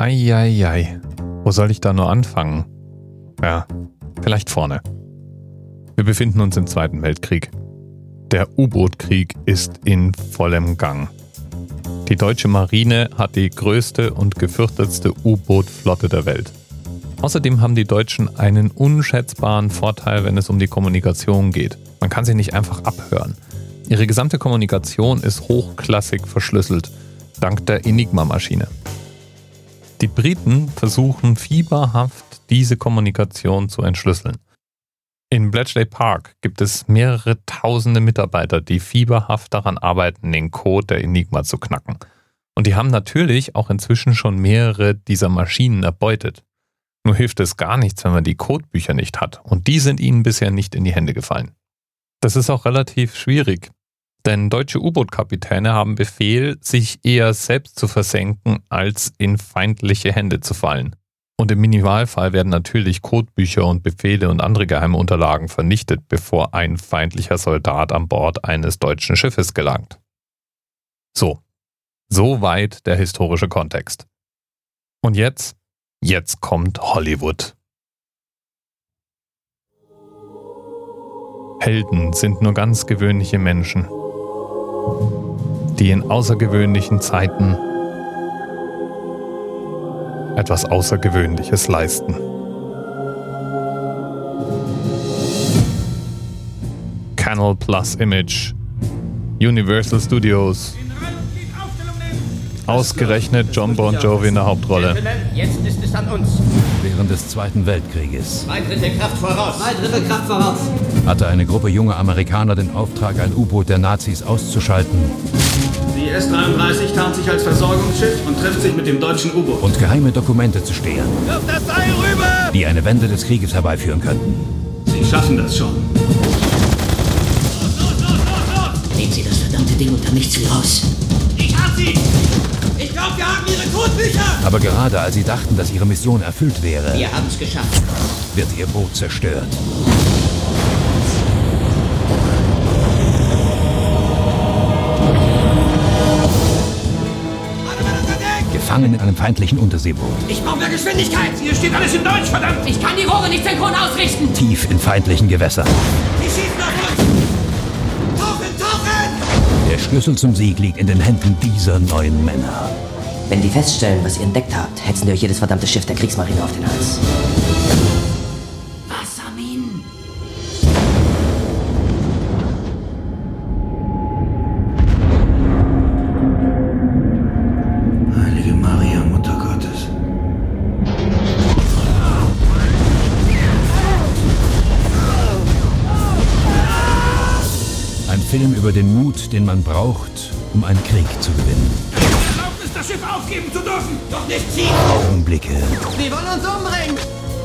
Eieiei. Wo soll ich da nur anfangen? Ja, vielleicht vorne. Wir befinden uns im Zweiten Weltkrieg. Der U-Boot-Krieg ist in vollem Gang. Die deutsche Marine hat die größte und gefürchtetste U-Boot-Flotte der Welt. Außerdem haben die Deutschen einen unschätzbaren Vorteil, wenn es um die Kommunikation geht. Man kann sie nicht einfach abhören. Ihre gesamte Kommunikation ist hochklassig verschlüsselt, dank der Enigma-Maschine. Briten versuchen fieberhaft, diese Kommunikation zu entschlüsseln. In Bletchley Park gibt es mehrere tausende Mitarbeiter, die fieberhaft daran arbeiten, den Code der Enigma zu knacken. Und die haben natürlich auch inzwischen schon mehrere dieser Maschinen erbeutet. Nur hilft es gar nichts, wenn man die Codebücher nicht hat. Und die sind ihnen bisher nicht in die Hände gefallen. Das ist auch relativ schwierig, denn deutsche U-Boot-Kapitäne haben Befehl, sich eher selbst zu versenken, als in feindliche Hände zu fallen. Und im Minimalfall werden natürlich Codebücher und Befehle und andere geheime Unterlagen vernichtet, bevor ein feindlicher Soldat an Bord eines deutschen Schiffes gelangt. So, soweit der historische Kontext. Und jetzt, jetzt kommt Hollywood. Helden sind nur ganz gewöhnliche Menschen, die in außergewöhnlichen Zeiten etwas Außergewöhnliches leisten. Canal Plus Image, Universal Studios. Ausgerechnet John Bon Jovi in der Hauptrolle. Jetzt ist es an uns. Während des Zweiten Weltkrieges Drittel Kraft voraus. Drittel Kraft voraus. hatte eine Gruppe junger Amerikaner den Auftrag, ein U-Boot der Nazis auszuschalten Die S-33 tarnt sich als Versorgungsschiff und trifft sich mit dem deutschen U-Boot. und geheime Dokumente zu stehlen, Wirf das Seil rüber! die eine Wende des Krieges herbeiführen könnten. Sie schaffen das schon. Nehmen Sie das verdammte Ding unter nichts wie raus. Ich hab sie! Glaube, wir haben ihre Codebücher! Aber gerade als sie dachten, dass ihre Mission erfüllt wäre, Wir haben es geschafft. wird ihr Boot zerstört. Gefangen in einem feindlichen Unterseeboot, Ich brauche mehr Geschwindigkeit! Hier steht alles in Deutsch, verdammt! Ich kann die Rohre nicht synchron ausrichten. tief in feindlichen Gewässern. Die schießen auf uns! Tauchen, tauchen! Der Schlüssel zum Sieg liegt in den Händen dieser neuen Männer. Wenn die feststellen, was ihr entdeckt habt, hetzen die euch jedes verdammte Schiff der Kriegsmarine auf den Hals. Wassermin. Heilige Maria, Mutter Gottes. Ein Film über den Mut, den man braucht, um einen Krieg zu gewinnen. Aufgeben zu dürfen! Doch nicht ziehen! Augenblicke, Sie wollen uns umbringen!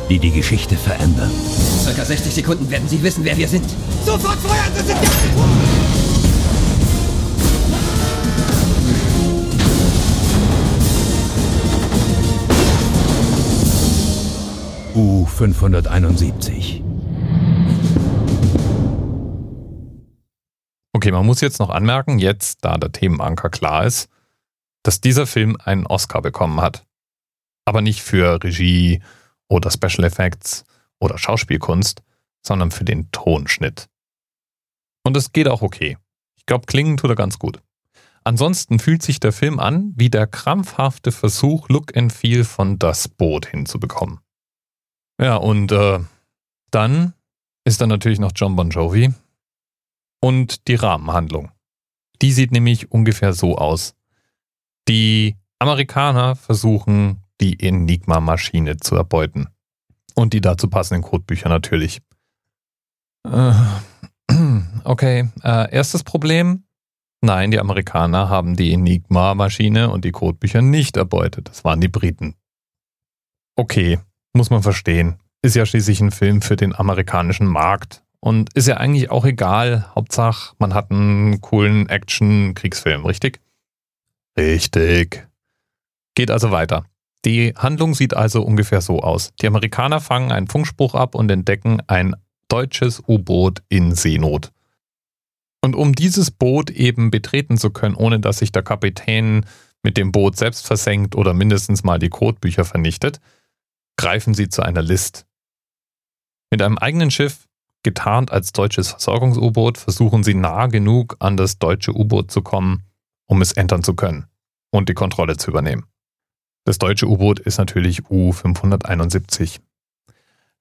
die die Geschichte verändern. Circa 60 Sekunden werden Sie wissen, wer wir sind. Sofort feuern! Das sind U-571. Okay, man muss jetzt noch anmerken, jetzt, da der Themenanker klar ist, dass dieser Film einen Oscar bekommen hat. Aber nicht für Regie oder Special Effects oder Schauspielkunst, sondern für den Tonschnitt. Und es geht auch okay. Ich glaube, klingen tut er ganz gut. Ansonsten fühlt sich der Film an wie der krampfhafte Versuch, Look and Feel von Das Boot hinzubekommen. Ja, und äh, dann ist da natürlich noch John Bon Jovi, und die Rahmenhandlung. Die sieht nämlich ungefähr so aus. Die Amerikaner versuchen, die Enigma-Maschine zu erbeuten. Und die dazu passenden Codebücher natürlich. Äh, Okay, äh, erstes Problem. Nein, die Amerikaner haben die Enigma-Maschine und die Codebücher nicht erbeutet. Das waren die Briten. Okay, muss man verstehen. Ist ja schließlich ein Film für den amerikanischen Markt. Und ist ja eigentlich auch egal. Hauptsache, man hat einen coolen Action-Kriegsfilm, richtig? Richtig. Geht also weiter. Die Handlung sieht also ungefähr so aus. Die Amerikaner fangen einen Funkspruch ab und entdecken ein deutsches U-Boot in Seenot. Und um dieses Boot eben betreten zu können, ohne dass sich der Kapitän mit dem Boot selbst versenkt oder mindestens mal die Codebücher vernichtet, greifen sie zu einer List. Mit einem eigenen Schiff, getarnt als deutsches Versorgungs-U-Boot, versuchen sie nah genug an das deutsche U-Boot zu kommen, um es entern zu können und die Kontrolle zu übernehmen. Das deutsche U-Boot ist natürlich U-571.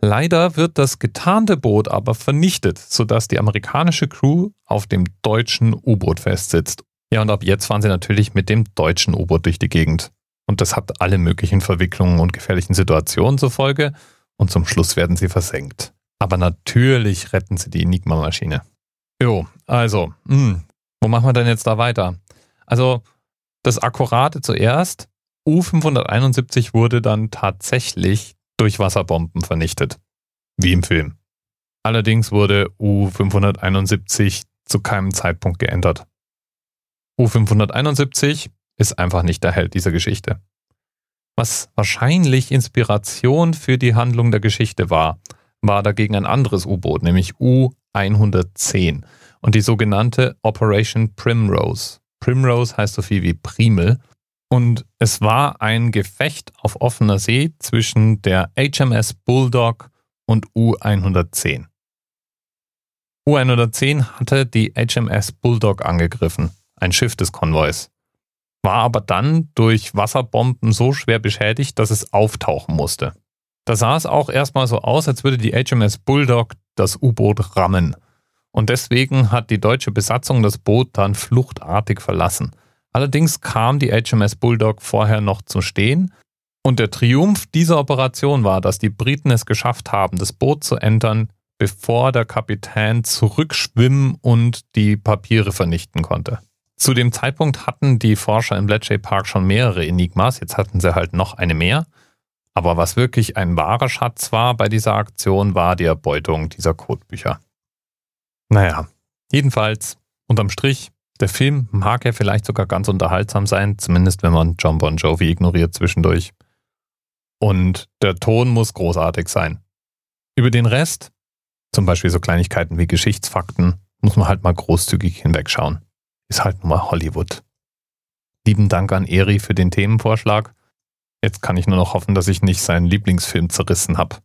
Leider wird das getarnte Boot aber vernichtet, sodass die amerikanische Crew auf dem deutschen U-Boot festsitzt. Ja, und ab jetzt fahren sie natürlich mit dem deutschen U-Boot durch die Gegend. Und das hat alle möglichen Verwicklungen und gefährlichen Situationen zur Folge. Und zum Schluss werden sie versenkt. Aber natürlich retten sie die Enigma-Maschine. Jo, also, mh, hm, wo machen wir denn jetzt da weiter? Also, das Akkurate zuerst. U-571 wurde dann tatsächlich durch Wasserbomben vernichtet. Wie im Film. Allerdings wurde U-571 zu keinem Zeitpunkt geändert. U-571 ist einfach nicht der Held dieser Geschichte. Was wahrscheinlich Inspiration für die Handlung der Geschichte war, war dagegen ein anderes U-Boot, nämlich U-110 und die sogenannte Operation Primrose. Primrose heißt so viel wie Primel und es war ein Gefecht auf offener See zwischen der HMS Bulldog und U-110. U-110 hatte die HMS Bulldog angegriffen, ein Schiff des Konvois war aber dann durch Wasserbomben so schwer beschädigt, dass es auftauchen musste. Da sah es auch erstmal so aus, als würde die HMS Bulldog das U-Boot rammen. Und deswegen hat die deutsche Besatzung das Boot dann fluchtartig verlassen. Allerdings kam die HMS Bulldog vorher noch zum Stehen und der Triumph dieser Operation war, dass die Briten es geschafft haben, das Boot zu entern, bevor der Kapitän zurückschwimmen und die Papiere vernichten konnte. Zu dem Zeitpunkt hatten die Forscher im Bletchley Park schon mehrere Enigmas, jetzt hatten sie halt noch eine mehr. Aber was wirklich ein wahrer Schatz war bei dieser Aktion, war die Erbeutung dieser Codebücher. Naja, jedenfalls, unterm Strich, der Film mag ja vielleicht sogar ganz unterhaltsam sein, zumindest wenn man John Bon Jovi ignoriert zwischendurch. Und der Ton muss großartig sein. Über den Rest, zum Beispiel so Kleinigkeiten wie Geschichtsfakten, muss man halt mal großzügig hinwegschauen ist halt nun mal Hollywood. Lieben Dank an Eri für den Themenvorschlag. Jetzt kann ich nur noch hoffen, dass ich nicht seinen Lieblingsfilm zerrissen habe.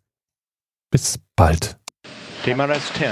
Bis bald. TMRS 10,